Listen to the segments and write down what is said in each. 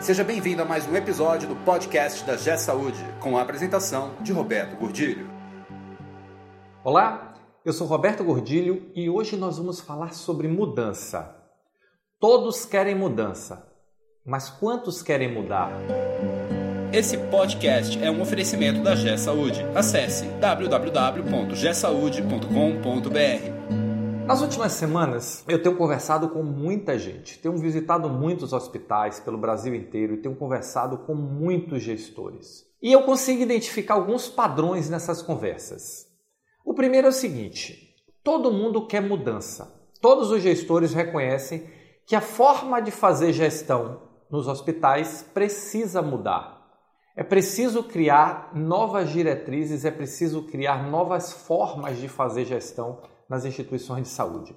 Seja bem-vindo a mais um episódio do podcast da G Saúde, com a apresentação de Roberto Gordilho. Olá, eu sou Roberto Gordilho e hoje nós vamos falar sobre mudança. Todos querem mudança, mas quantos querem mudar? Esse podcast é um oferecimento da G Saúde. Acesse www.gsaude.com.br. Nas últimas semanas, eu tenho conversado com muita gente, tenho visitado muitos hospitais pelo Brasil inteiro e tenho conversado com muitos gestores. E eu consigo identificar alguns padrões nessas conversas. O primeiro é o seguinte: todo mundo quer mudança. Todos os gestores reconhecem que a forma de fazer gestão nos hospitais precisa mudar. É preciso criar novas diretrizes, é preciso criar novas formas de fazer gestão nas instituições de saúde.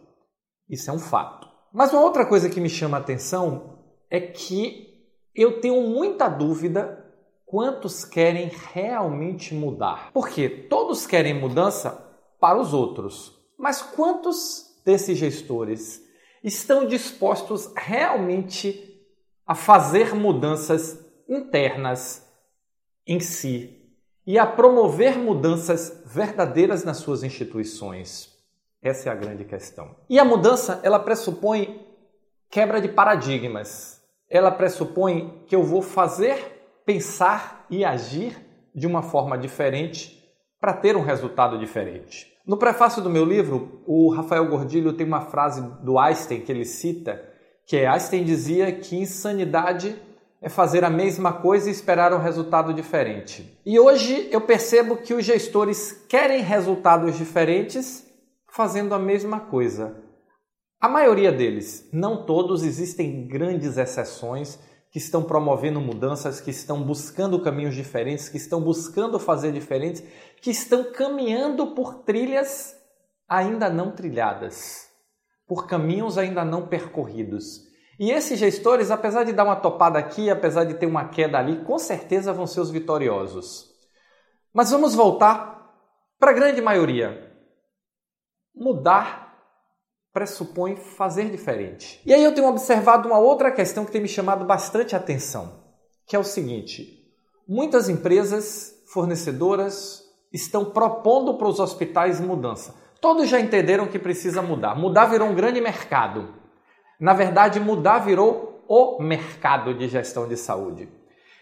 Isso é um fato. Mas uma outra coisa que me chama a atenção é que eu tenho muita dúvida quantos querem realmente mudar. Porque todos querem mudança para os outros, mas quantos desses gestores estão dispostos realmente a fazer mudanças internas em si e a promover mudanças verdadeiras nas suas instituições? Essa é a grande questão. E a mudança, ela pressupõe quebra de paradigmas. Ela pressupõe que eu vou fazer, pensar e agir de uma forma diferente para ter um resultado diferente. No prefácio do meu livro, o Rafael Gordilho tem uma frase do Einstein que ele cita, que é Einstein dizia que insanidade é fazer a mesma coisa e esperar um resultado diferente. E hoje eu percebo que os gestores querem resultados diferentes fazendo a mesma coisa. A maioria deles, não todos, existem grandes exceções que estão promovendo mudanças, que estão buscando caminhos diferentes, que estão buscando fazer diferentes, que estão caminhando por trilhas ainda não trilhadas, por caminhos ainda não percorridos. E esses gestores, apesar de dar uma topada aqui, apesar de ter uma queda ali, com certeza vão ser os vitoriosos. Mas vamos voltar para a grande maioria. Mudar pressupõe fazer diferente. E aí eu tenho observado uma outra questão que tem me chamado bastante atenção, que é o seguinte: muitas empresas fornecedoras estão propondo para os hospitais mudança. Todos já entenderam que precisa mudar. Mudar virou um grande mercado. Na verdade, mudar virou o mercado de gestão de saúde.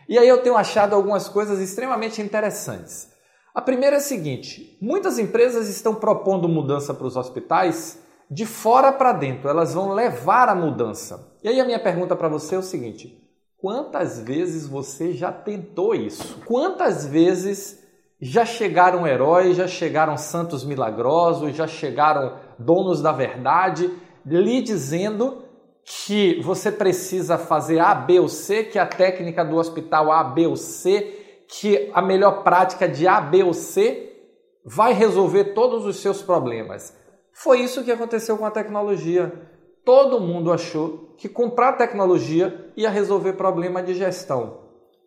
E aí eu tenho achado algumas coisas extremamente interessantes. A primeira é a seguinte: muitas empresas estão propondo mudança para os hospitais de fora para dentro, elas vão levar a mudança. E aí a minha pergunta para você é o seguinte: quantas vezes você já tentou isso? Quantas vezes já chegaram heróis, já chegaram santos milagrosos, já chegaram donos da verdade lhe dizendo que você precisa fazer A, B ou C, que a técnica do hospital A, B ou C que a melhor prática de A, B ou C vai resolver todos os seus problemas. Foi isso que aconteceu com a tecnologia. Todo mundo achou que comprar tecnologia ia resolver problema de gestão.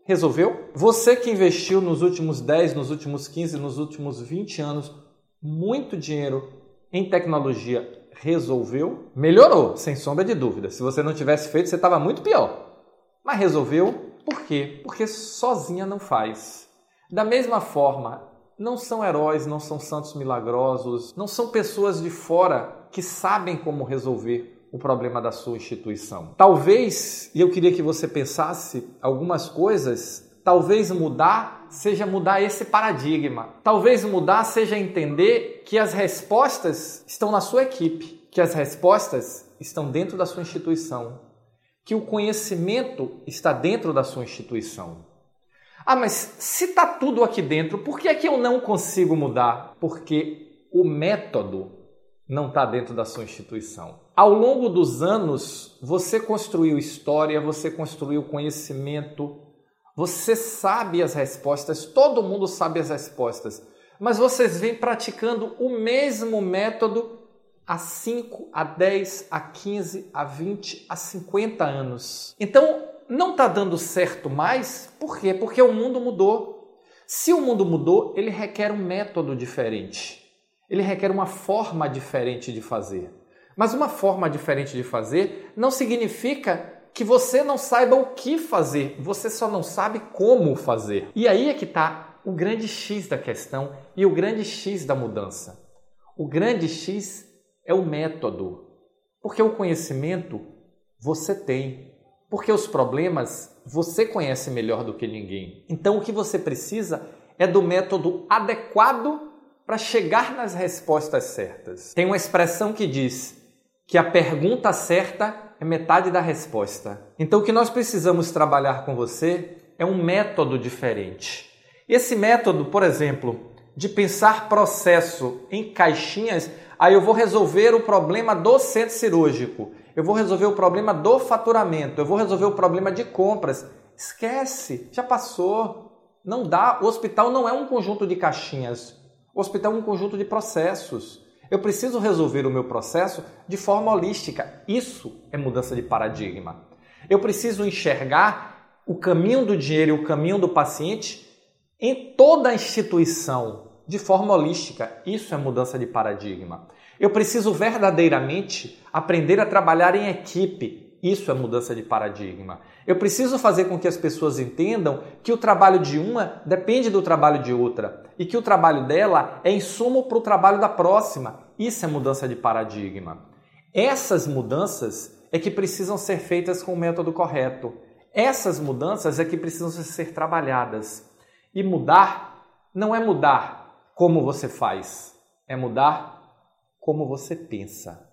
Resolveu? Você que investiu nos últimos 10, nos últimos 15, nos últimos 20 anos muito dinheiro em tecnologia, resolveu? Melhorou, sem sombra de dúvida. Se você não tivesse feito, você estava muito pior. Mas resolveu? Por quê? Porque sozinha não faz. Da mesma forma, não são heróis, não são santos milagrosos, não são pessoas de fora que sabem como resolver o problema da sua instituição. Talvez, e eu queria que você pensasse algumas coisas, talvez mudar seja mudar esse paradigma. Talvez mudar seja entender que as respostas estão na sua equipe, que as respostas estão dentro da sua instituição que o conhecimento está dentro da sua instituição. Ah, mas se está tudo aqui dentro, por que é que eu não consigo mudar? Porque o método não está dentro da sua instituição. Ao longo dos anos, você construiu história, você construiu conhecimento, você sabe as respostas, todo mundo sabe as respostas, mas vocês vêm praticando o mesmo método a 5, a 10, a 15, a 20, a 50 anos. Então, não está dando certo mais, por quê? Porque o mundo mudou. Se o mundo mudou, ele requer um método diferente. Ele requer uma forma diferente de fazer. Mas uma forma diferente de fazer não significa que você não saiba o que fazer, você só não sabe como fazer. E aí é que está o grande X da questão e o grande X da mudança. O grande X é o método, porque o conhecimento você tem, porque os problemas você conhece melhor do que ninguém. Então o que você precisa é do método adequado para chegar nas respostas certas. Tem uma expressão que diz que a pergunta certa é metade da resposta. Então, o que nós precisamos trabalhar com você é um método diferente. Esse método, por exemplo, de pensar processo em caixinhas, aí eu vou resolver o problema do centro cirúrgico, eu vou resolver o problema do faturamento, eu vou resolver o problema de compras. Esquece, já passou. Não dá. O hospital não é um conjunto de caixinhas. O hospital é um conjunto de processos. Eu preciso resolver o meu processo de forma holística. Isso é mudança de paradigma. Eu preciso enxergar o caminho do dinheiro e o caminho do paciente em toda a instituição de forma holística. Isso é mudança de paradigma. Eu preciso verdadeiramente aprender a trabalhar em equipe. Isso é mudança de paradigma. Eu preciso fazer com que as pessoas entendam que o trabalho de uma depende do trabalho de outra e que o trabalho dela é insumo para o trabalho da próxima. Isso é mudança de paradigma. Essas mudanças é que precisam ser feitas com o método correto. Essas mudanças é que precisam ser trabalhadas. E mudar não é mudar como você faz, é mudar como você pensa.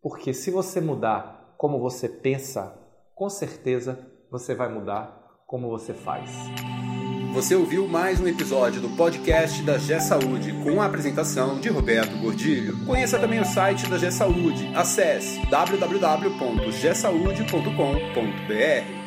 Porque se você mudar como você pensa, com certeza você vai mudar como você faz. Você ouviu mais um episódio do podcast da G Saúde com a apresentação de Roberto Gordilho. Conheça também o site da G Saúde. Acesse www.gsaude.com.br.